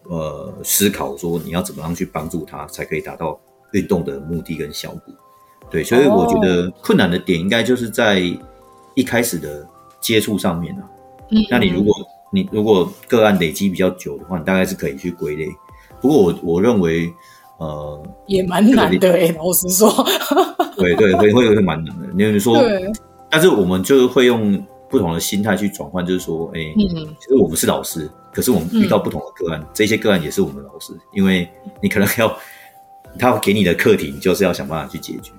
[SPEAKER 1] 呃，思考说你要怎么样去帮助他，才可以达到运动的目的跟效果。对，所以我觉得困难的点应该就是在一开始的接触上面啊。嗯，那你如果你如果个案累积比较久的话，你大概是可以去归类。不过我我认为，呃，也蛮难的诶，老实说。对 对，会会会蛮难的。你说，对但是我们就会用不同的心态去转换，就是说，哎，嗯，其实我们是老师。可是我们遇到不同的个案，嗯、这些个案也是我们的老师，因为你可能要 他给你的课题，你就是要想办法去解决。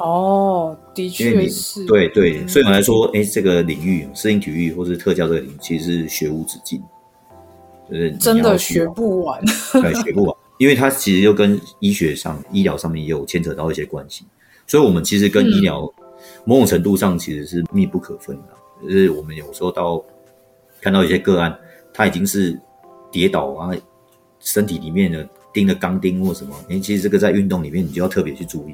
[SPEAKER 3] 哦，的确是。
[SPEAKER 1] 对对，嗯、所以我来说，哎，这个领域，适应体育或是特教这个领域，其实是学无止境，就是
[SPEAKER 3] 真的学不完，
[SPEAKER 1] 对，学不完，因为它其实又跟医学上、医疗上面也有牵扯到一些关系，所以我们其实跟医疗某种程度上其实是密不可分的。嗯、就是我们有时候到看到一些个案。他已经是跌倒啊，身体里面的钉了钢钉或什么，哎，其实这个在运动里面你就要特别去注意，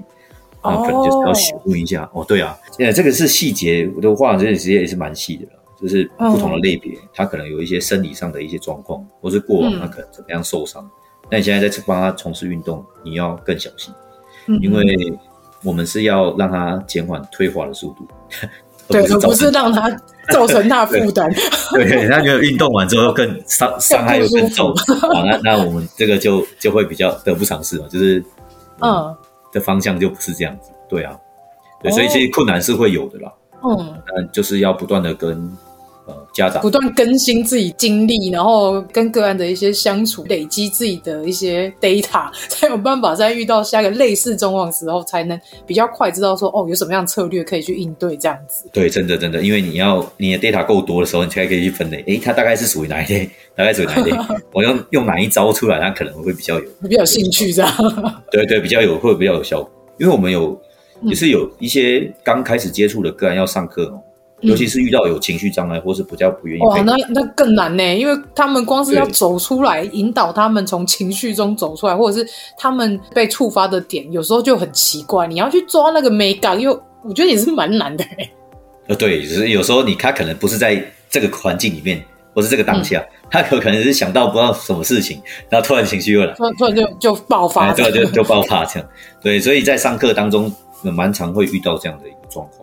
[SPEAKER 1] 啊，可能就是要询问一下哦。哦，对啊，现在这个是细节的话，这个其实也是蛮细的了，就是不同的类别，它可能有一些生理上的一些状况，或是过往他可能怎么样受伤，那、嗯、你现在在帮他从事运动，你要更小心，因为我们是要让他减缓退化的速度，
[SPEAKER 3] 对，而不是让他造成他 负担。
[SPEAKER 1] 对，他觉得运动完之后更伤伤害又更重好，那那我们这个就就会比较得不偿失嘛，就是嗯。的方向就不是这样子，对啊，对，所以其实困难是会有的啦，嗯，那就是要不断的跟。家长
[SPEAKER 3] 不断更新自己经历，然后跟个案的一些相处，累积自己的一些 data，才有办法在遇到下一个类似状况的时候，才能比较快知道说哦，有什么样的策略可以去应对这样子。
[SPEAKER 1] 对，真的真的，因为你要你的 data 够多的时候，你才可以去分类。诶，它大概是属于哪一类？大概属于哪一类？我用用哪一招出来，它可能会比较有
[SPEAKER 3] 比较有兴趣这样。
[SPEAKER 1] 对对，比较有会比较有效果，因为我们有也是有一些刚开始接触的个案要上课哦。尤其是遇到有情绪障碍，或是比较不愿意，
[SPEAKER 3] 哇，那那更难呢，因为他们光是要走出来，引导他们从情绪中走出来，或者是他们被触发的点，有时候就很奇怪，你要去抓那个美感，又我觉得也是蛮难的。
[SPEAKER 1] 呃，对，就是有时候你他可能不是在这个环境里面，或是这个当下，嗯、他有可能是想到不知道什么事情，然后突然情绪又来，
[SPEAKER 3] 突然突然就就爆发，
[SPEAKER 1] 对，就就爆发这样。对，所以在上课当中，蛮常会遇到这样的一个状况。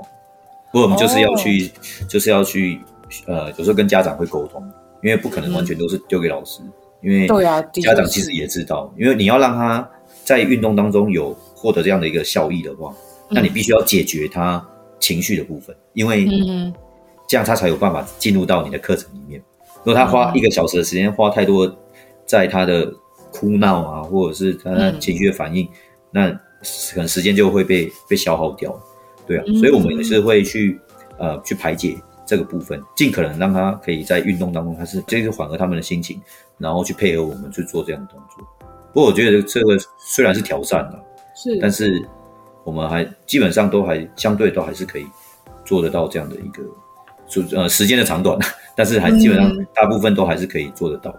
[SPEAKER 1] 不过我们就是要去，oh. 就是要去，呃，有时候跟家长会沟通，因为不可能完全都是丢给老师，嗯、因为对啊，家长其实也知道，因为你要让他在运动当中有获得这样的一个效益的话，嗯、那你必须要解决他情绪的部分，因为这样他才有办法进入到你的课程里面。如果他花一个小时的时间花太多在他的哭闹啊，或者是他情绪的反应，嗯、那可能时间就会被被消耗掉。对啊，所以我们也是会去，呃，去排解这个部分，尽可能让他可以在运动当中，他是这是缓和他们的心情，然后去配合我们去做这样的动作。不过我觉得这个虽然是挑战了，是，但是我们还基本上都还相对都还是可以做得到这样的一个，就呃时间的长短，但是还基本上大部分都还是可以做得到。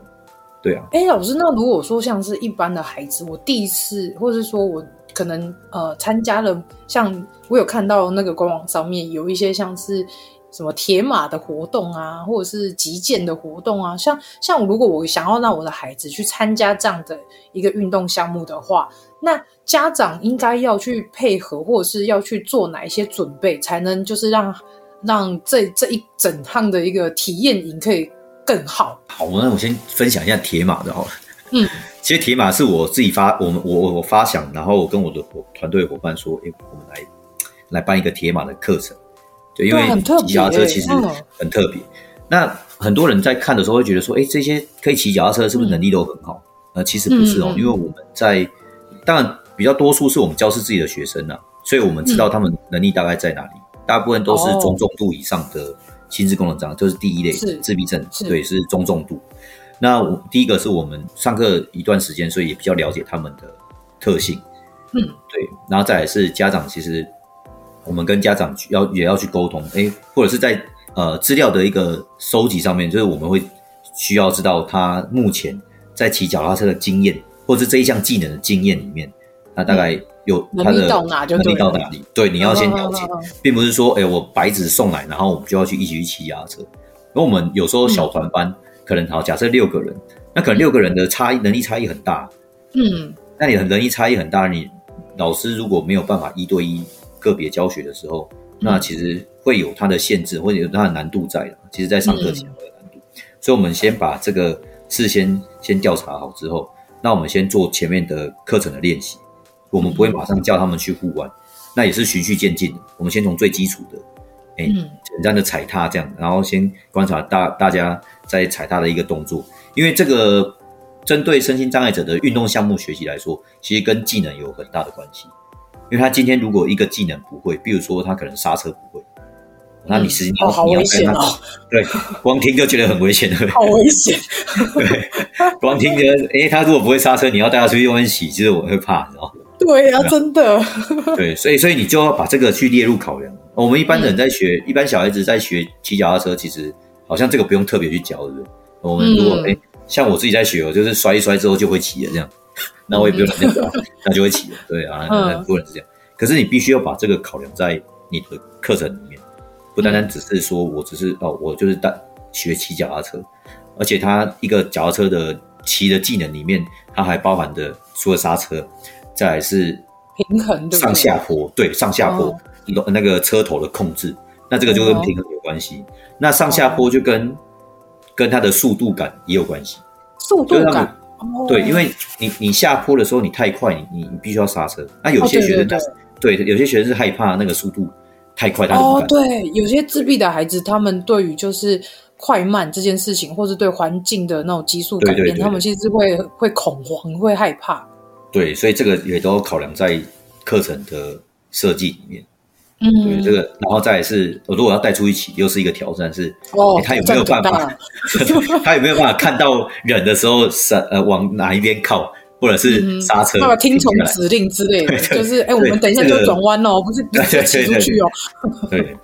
[SPEAKER 1] 对啊，
[SPEAKER 3] 哎，老师，那如果说像是一般的孩子，我第一次，或者是说我。可能呃参加了，像我有看到那个官网上面有一些像是什么铁马的活动啊，或者是击剑的活动啊，像像如果我想要让我的孩子去参加这样的一个运动项目的话，那家长应该要去配合，或者是要去做哪一些准备，才能就是让让这这一整趟的一个体验营可以更好。
[SPEAKER 1] 好，那我先分享一下铁马的好了。嗯。其实铁马是我自己发，我们我我发想，然后我跟我的伙团队伙伴说，哎，我们来来办一个铁马的课程，对，因为骑脚踏车其实很特别。嗯、那很多人在看的时候会觉得说，哎，这些可以骑脚踏车是不是能力都很好？呃、嗯，其实不是哦，嗯、因为我们在当然比较多数是我们教室自己的学生呐、啊，所以我们知道他们能力大概在哪里，嗯、大部分都是中重度以上的心智功能障碍，这、就是第一类自闭症，对，是中重度。那我第一个是我们上课一段时间，所以也比较了解他们的特性，嗯，对。然后再来是家长，其实我们跟家长要也要去沟通，诶，或者是在呃资料的一个收集上面，就是我们会需要知道他目前在骑脚踏车的经验，或者是这一项技能的经验里面，他大概有他的能力到哪就能力到哪里？对，你要先了解，并不是说，诶，我白纸送来，然后我们就要去一起去骑脚踏车。因为我们有时候小团班。可能好，假设六个人，那可能六个人的差异能力差异很大，嗯，那你的能力差异很大，你老师如果没有办法一对一个别教学的时候，那其实会有它的限制，或者有它的难度在的。其实，在上课前会有难度，所以我们先把这个事先先调查好之后，那我们先做前面的课程的练习，我们不会马上叫他们去户外，那也是循序渐进的。我们先从最基础的。哎，简单的踩踏这样，然后先观察大大家在踩踏的一个动作，因为这个针对身心障碍者的运动项目学习来说，其实跟技能有很大的关系。因为他今天如果一个技能不会，比如说他可能刹车不会，那你实际上你要跟他，对，光听就觉得很危险了，
[SPEAKER 3] 好危险。
[SPEAKER 1] 对，光听觉得，哎，他如果不会刹车，你要带他出去外面洗，其实我会怕，你知道吗？
[SPEAKER 3] 对呀、啊，真的。
[SPEAKER 1] 对，所以所以你就要把这个去列入考量。我们一般人在学，嗯、一般小孩子在学骑脚踏车，其实好像这个不用特别去教，对不对？我们如果哎、嗯，像我自己在学，我就是摔一摔之后就会骑了这样，那我也不用那样子，那就会骑了。对啊，很多人是这样。可是你必须要把这个考量在你的课程里面，不单单只是说我只是哦，我就是单学骑脚踏车，而且它一个脚踏车的骑的技能里面，它还包含的除了刹车。再来是
[SPEAKER 3] 平衡，对，
[SPEAKER 1] 上下坡，对，上下坡，那个车头的控制，那这个就跟平衡有关系。哦、那上下坡就跟、哦、跟它的速度感也有关系。
[SPEAKER 3] 速度感，
[SPEAKER 1] 哦、对，因为你你下坡的时候你太快，你你必须要刹车。那有些学生、哦、对，有些学生是害怕那个速度太快，他就不敢。
[SPEAKER 3] 哦，对，有些自闭的孩子，他们对于就是。快慢这件事情，或是对环境的那种急速改变，对对对对，他们其实是会会恐慌、会害怕。
[SPEAKER 1] 对，所以这个也都考量在课程的设计里面。嗯，对，这个，然后再来是，我如果要带出一起，又是一个挑战是，是哦、欸，他有没有办法？他有没有办法看到人的时候，刹呃往哪一边靠，或者是
[SPEAKER 3] 刹车？听从指令之类的，就是哎、欸，我们等一下就转弯哦，不是直接骑出去哦。
[SPEAKER 1] 对。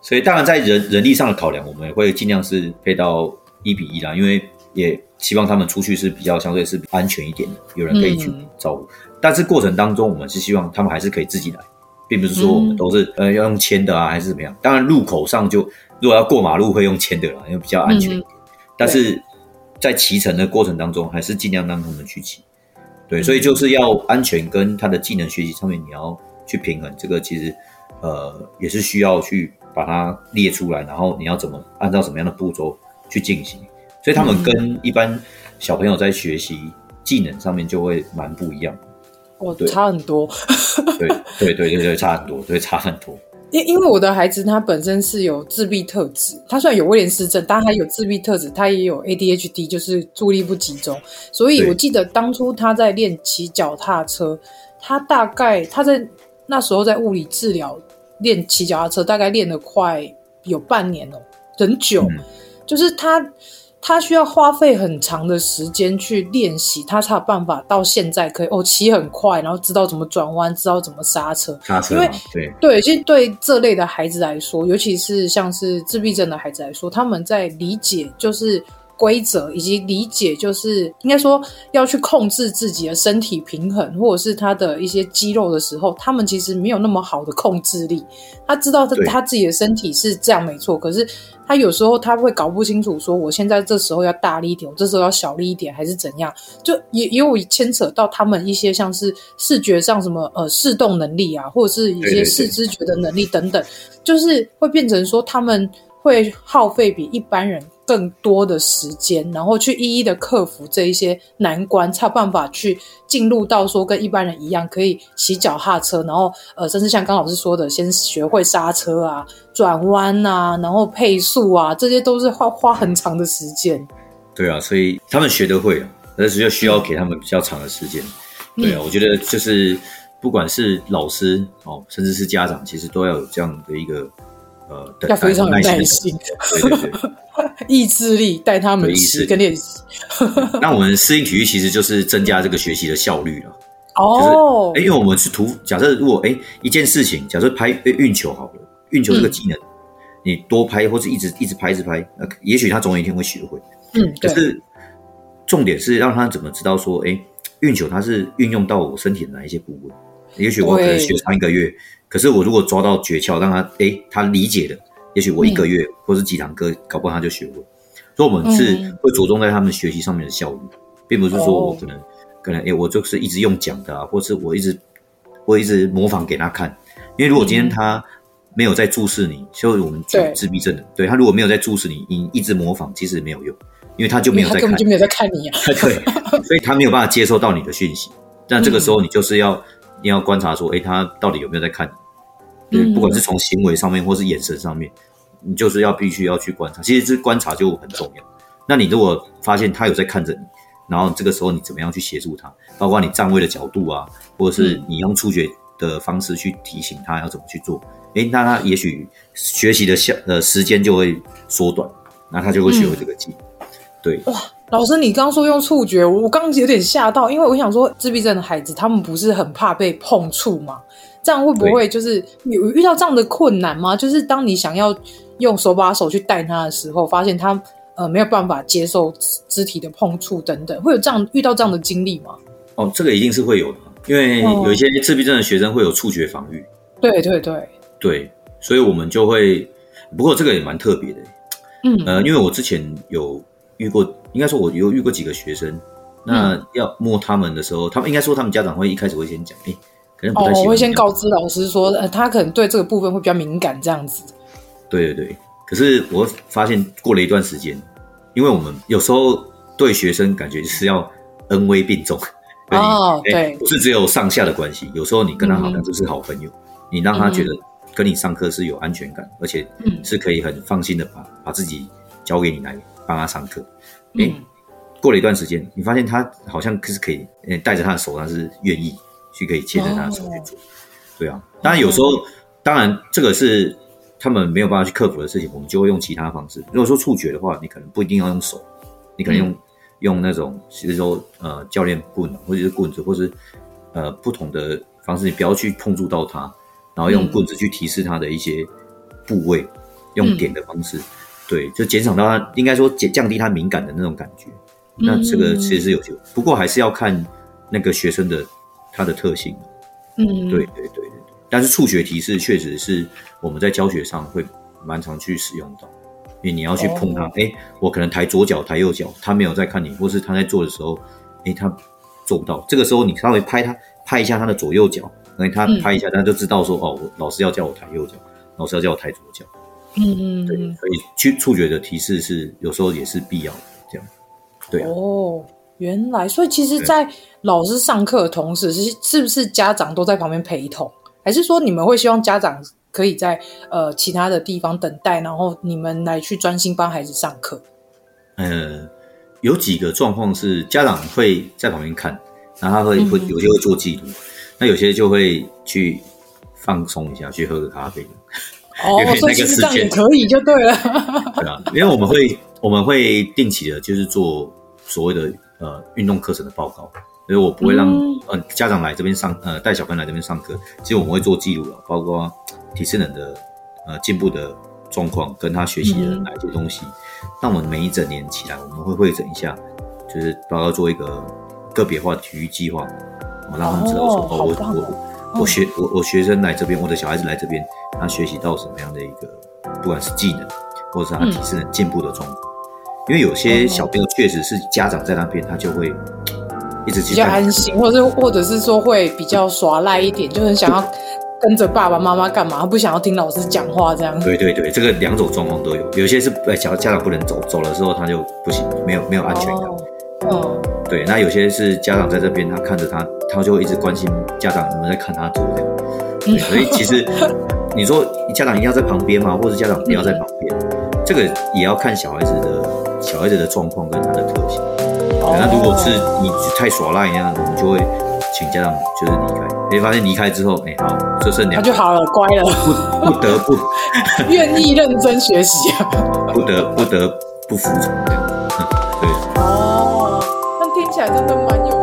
[SPEAKER 1] 所以当然，在人人力上的考量，我们也会尽量是配到一比一啦，因为也希望他们出去是比较相对是安全一点的，有人可以去照顾。嗯、但是过程当中，我们是希望他们还是可以自己来，并不是说我们都是、嗯、呃要用牵的啊，还是怎么样。当然，路口上就如果要过马路会用牵的啦，因为比较安全但是在骑乘的过程当中，还是尽量让他们去骑。对，所以就是要安全跟他的技能学习上面你要去平衡。这个其实呃也是需要去。把它列出来，然后你要怎么按照什么样的步骤去进行？所以他们跟一般小朋友在学习技能上面就会蛮不一样。
[SPEAKER 3] 哦，差很多。
[SPEAKER 1] 对对对对对，差很多，对，差很多。
[SPEAKER 3] 因因为我的孩子他本身是有自闭特质，他虽然有威廉斯症，但他有自闭特质，他也有 ADHD，就是注意力不集中。所以我记得当初他在练骑脚踏车，他大概他在那时候在物理治疗。练骑脚踏车大概练了快有半年了，很久。嗯、就是他，他需要花费很长的时间去练习，他才有办法到现在可以哦骑很快，然后知道怎么转弯，知道怎么刹车。
[SPEAKER 1] 刹车，
[SPEAKER 3] 因为
[SPEAKER 1] 对
[SPEAKER 3] 对，其实对这类的孩子来说，尤其是像是自闭症的孩子来说，他们在理解就是。规则以及理解，就是应该说要去控制自己的身体平衡，或者是他的一些肌肉的时候，他们其实没有那么好的控制力。他知道他他自己的身体是这样没错，可是他有时候他会搞不清楚，说我现在这时候要大力一点，我这时候要小力一点，还是怎样？就也也有牵扯到他们一些像是视觉上什么呃视动能力啊，或者是一些视知觉的能力等等，对对对，就是会变成说他们会耗费比一般人。更多的时间，然后去一一的克服这一些难关，才有办法去进入到说跟一般人一样，可以骑脚踏车，然后呃，甚至像刚老师说的，先学会刹车啊、转弯啊，然后配速啊，这些都是花花很长的时间。
[SPEAKER 1] 对啊，所以他们学得会，但是就需要给他们比较长的时间。嗯、对啊，我觉得就是不管是老师哦，甚至是家长，其实都要有这样的一个。呃，
[SPEAKER 3] 要非常有耐心，
[SPEAKER 1] 对对对，
[SPEAKER 3] 意志力带他们骑跟练习。
[SPEAKER 1] 那我们适应体育其实就是增加这个学习的效率了。
[SPEAKER 3] 哦，
[SPEAKER 1] 就是，哎，因为我们是图，假设如果哎一件事情，假设拍运球好了，运球这个技能，嗯、你多拍或者一直一直拍一直拍，呃，也许他总有一天会学会。嗯，可是重点是让他怎么知道说，哎，运球它是运用到我身体的哪一些部位？也许我可能学上一个月。可是我如果抓到诀窍，让他诶他理解的，也许我一个月、嗯、或是几堂课，搞不好他就学会。所以，我们是会着重在他们学习上面的效率，嗯、并不是说我可能、哦、可能诶我就是一直用讲的啊，或是我一直我一直模仿给他看。因为如果今天他没有在注视你，就、嗯、我们举自闭症的，对，对他如果没有在注视你，你一直模仿其实没有用，因为他就没有在看，他根本就没有在看你啊。对，所以他没有办法接收到你的讯息。但这个时候，你就是要、嗯、你要观察说，诶他到底有没有在看你？对，不管是从行为上面，或是眼神上面，你就是要必须要去观察。其实这观察就很重要。那你如果发现他有在看着你，然后这个时候你怎么样去协助他？包括你站位的角度啊，或者是你用触觉的方式去提醒他要怎么去做。诶，那他也许学习的效呃时间就会缩短，那他就会学会这个技能。嗯、对，哇，
[SPEAKER 3] 老师，你刚刚说用触觉，我刚刚有点吓到，因为我想说自闭症的孩子他们不是很怕被碰触吗？这样会不会就是有遇到这样的困难吗？就是当你想要用手把手去带他的时候，发现他呃没有办法接受肢体的碰触等等，会有这样遇到这样的经历吗？
[SPEAKER 1] 哦，这个一定是会有的，因为有一些自闭症的学生会有触觉防御。
[SPEAKER 3] 对对对
[SPEAKER 1] 对，所以我们就会，不过这个也蛮特别的，嗯呃，因为我之前有遇过，应该说我有遇过几个学生，那要摸他们的时候，他们应该说他们家长会一开始会先讲，哎。可能不太喜欢。
[SPEAKER 3] 哦，我会先告知老师说，呃，他可能对这个部分会比较敏感，这样子。
[SPEAKER 1] 对对对，可是我发现过了一段时间，因为我们有时候对学生感觉是要恩威并重。
[SPEAKER 3] 哦，对，
[SPEAKER 1] 不是只有上下的关系，有时候你跟他好像就是好朋友，嗯、你让他觉得跟你上课是有安全感，嗯、而且是可以很放心的把把自己交给你来帮他上课。哎、嗯，过了一段时间，你发现他好像是可以，带着他的手，他是愿意去可以牵着他的手去做。哦、对啊，当然有时候，哦、当然这个是他们没有办法去克服的事情，我们就会用其他方式。如果说触觉的话，你可能不一定要用手，你可能用、嗯。用那种，其实说，呃，教练棍，或者是棍子，或是呃不同的方式，你不要去碰触到它，然后用棍子去提示它的一些部位，嗯、用点的方式，对，就减少到它，应该说减降低它敏感的那种感觉。嗯、那这个其实是有效，不过还是要看那个学生的他的特性。嗯，对对对对。但是触觉提示确实是我们在教学上会蛮常去使用到。因为你要去碰他，哎、oh. 欸，我可能抬左脚、抬右脚，他没有在看你，或是他在做的时候，哎、欸，他做不到。这个时候你稍微拍他，拍一下他的左右脚，那，他拍一下，他就知道说，哦，我老师要叫我抬右脚，老师要叫我抬左脚。嗯嗯，对，所以去触觉的提示是有时候也是必要的，这样。对哦、啊，oh,
[SPEAKER 3] 原来，所以其实，在老师上课的同时，是是不是家长都在旁边陪同，还是说你们会希望家长？可以在呃其他的地方等待，然后你们来去专心帮孩子上课。
[SPEAKER 1] 呃，有几个状况是家长会在旁边看，然后他会会有些会做记录，嗯、那有些就会去放松一下，去喝个咖啡。
[SPEAKER 3] 哦，那个时间也可以就对了。
[SPEAKER 1] 对啊，因为我们会我们会定期的，就是做所谓的呃运动课程的报告。所以我不会让、嗯、呃家长来这边上呃带小朋友来这边上课，其实我们会做记录了，包括体适能的呃进步的状况，跟他学习的哪些东西。那、嗯、我们每一整年起来，我们会会诊一下，就是包括做一个个别化体育计划，我让他们知道说哦，哦我我我学我我学生来这边，我的小孩子来这边，他学习到什么样的一个不管是技能，或者是他体适能进步的状况。嗯、因为有些小朋友确实是家长在那边，他就会。一直比较安心，
[SPEAKER 3] 或者或者是说会比较耍赖一点，就很想要跟着爸爸妈妈干嘛，不想要听老师讲话这样。
[SPEAKER 1] 对对对，这个两种状况都有，有些是哎，小家长不能走，走了之后他就不行，没有没有安全感。哦，对，那有些是家长在这边，他看着他，他就会一直关心家长有没有在看他做这样。对，所以其实你说家长一定要在旁边吗？或者家长不要在旁边？嗯、这个也要看小孩子的小孩子的状况跟他的特性。那如果是你太耍赖那样，我们就会请家长就是离开。你发现离开之后，哎，好，就剩两个，
[SPEAKER 3] 他就好了，乖了，
[SPEAKER 1] 不不得不
[SPEAKER 3] 愿意认真学习
[SPEAKER 1] 啊，不得不得不服从这样，对。
[SPEAKER 3] 哦，那听起来真的蛮有。